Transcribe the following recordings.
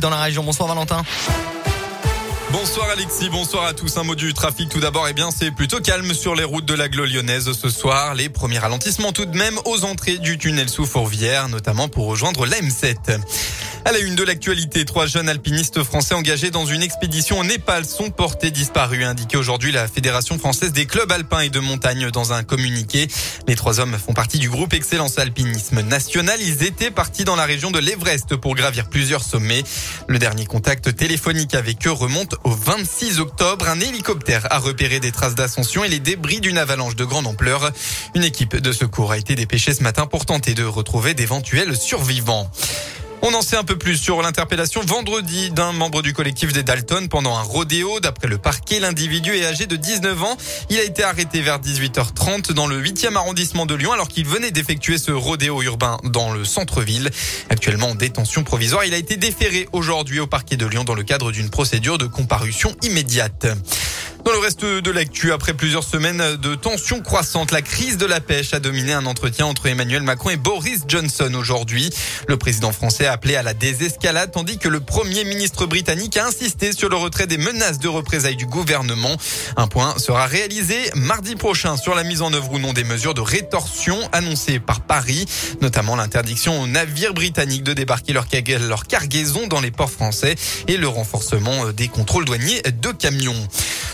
dans la région. Bonsoir Valentin. Bonsoir Alexis, bonsoir à tous. Un mot du trafic tout d'abord. Eh bien, c'est plutôt calme sur les routes de la lyonnaise ce soir. Les premiers ralentissements tout de même aux entrées du tunnel sous Fourvière, notamment pour rejoindre la M7. À la une de l'actualité, trois jeunes alpinistes français engagés dans une expédition au Népal sont portés disparus, indiqué aujourd'hui la Fédération française des clubs alpins et de montagne dans un communiqué. Les trois hommes font partie du groupe Excellence Alpinisme National. Ils étaient partis dans la région de l'Everest pour gravir plusieurs sommets. Le dernier contact téléphonique avec eux remonte au 26 octobre. Un hélicoptère a repéré des traces d'ascension et les débris d'une avalanche de grande ampleur. Une équipe de secours a été dépêchée ce matin pour tenter de retrouver d'éventuels survivants. On en sait un peu plus sur l'interpellation vendredi d'un membre du collectif des Dalton pendant un rodéo. D'après le parquet, l'individu est âgé de 19 ans. Il a été arrêté vers 18h30 dans le 8e arrondissement de Lyon alors qu'il venait d'effectuer ce rodéo urbain dans le centre-ville. Actuellement en détention provisoire, il a été déféré aujourd'hui au parquet de Lyon dans le cadre d'une procédure de comparution immédiate. Dans le reste de l'actu, après plusieurs semaines de tensions croissantes, la crise de la pêche a dominé un entretien entre Emmanuel Macron et Boris Johnson aujourd'hui. Le président français a appelé à la désescalade tandis que le premier ministre britannique a insisté sur le retrait des menaces de représailles du gouvernement. Un point sera réalisé mardi prochain sur la mise en œuvre ou non des mesures de rétorsion annoncées par Paris, notamment l'interdiction aux navires britanniques de débarquer leur, cargaison dans les ports français et le renforcement des contrôles douaniers de camions.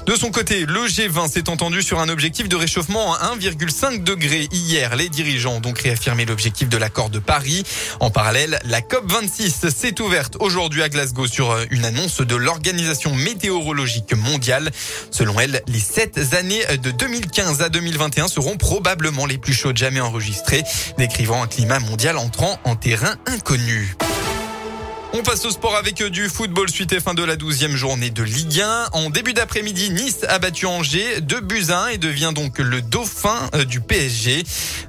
De son côté, le G20 s'est entendu sur un objectif de réchauffement à 1,5 degré hier. Les dirigeants ont donc réaffirmé l'objectif de l'accord de Paris. En parallèle, la COP26 s'est ouverte aujourd'hui à Glasgow sur une annonce de l'Organisation météorologique mondiale. Selon elle, les sept années de 2015 à 2021 seront probablement les plus chaudes jamais enregistrées, décrivant un climat mondial entrant en terrain inconnu. On passe au sport avec euh, du football suite et fin de la douzième journée de Ligue 1. En début d'après-midi, Nice a battu Angers de buts 1 et devient donc le dauphin euh, du PSG.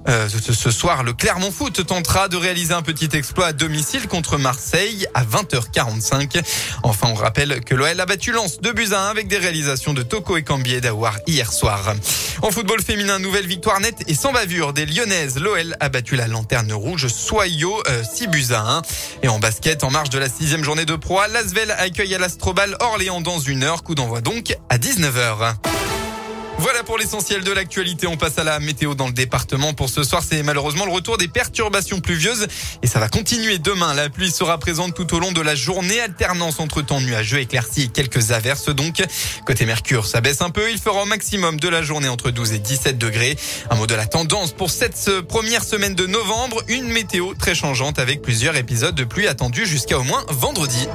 Euh, ce soir, le Clermont Foot tentera de réaliser un petit exploit à domicile contre Marseille à 20h45. Enfin, on rappelle que l'OL a battu Lens de buts 1 avec des réalisations de Toko et Cambier d'Awar hier soir. En football féminin, nouvelle victoire nette et sans bavure des Lyonnaises. L'OL a battu la lanterne rouge Soyo 6 buts à 1. Et en basket, en marge de la sixième journée de proie, Lasvel accueille à l'Astrobal Orléans dans une heure. Coup d'envoi donc à 19h. Voilà pour l'essentiel de l'actualité. On passe à la météo dans le département. Pour ce soir, c'est malheureusement le retour des perturbations pluvieuses et ça va continuer demain. La pluie sera présente tout au long de la journée. Alternance entre temps nuageux, éclaircies et quelques averses donc. Côté Mercure, ça baisse un peu. Il fera au maximum de la journée entre 12 et 17 degrés. Un mot de la tendance pour cette première semaine de novembre. Une météo très changeante avec plusieurs épisodes de pluie attendus jusqu'à au moins vendredi.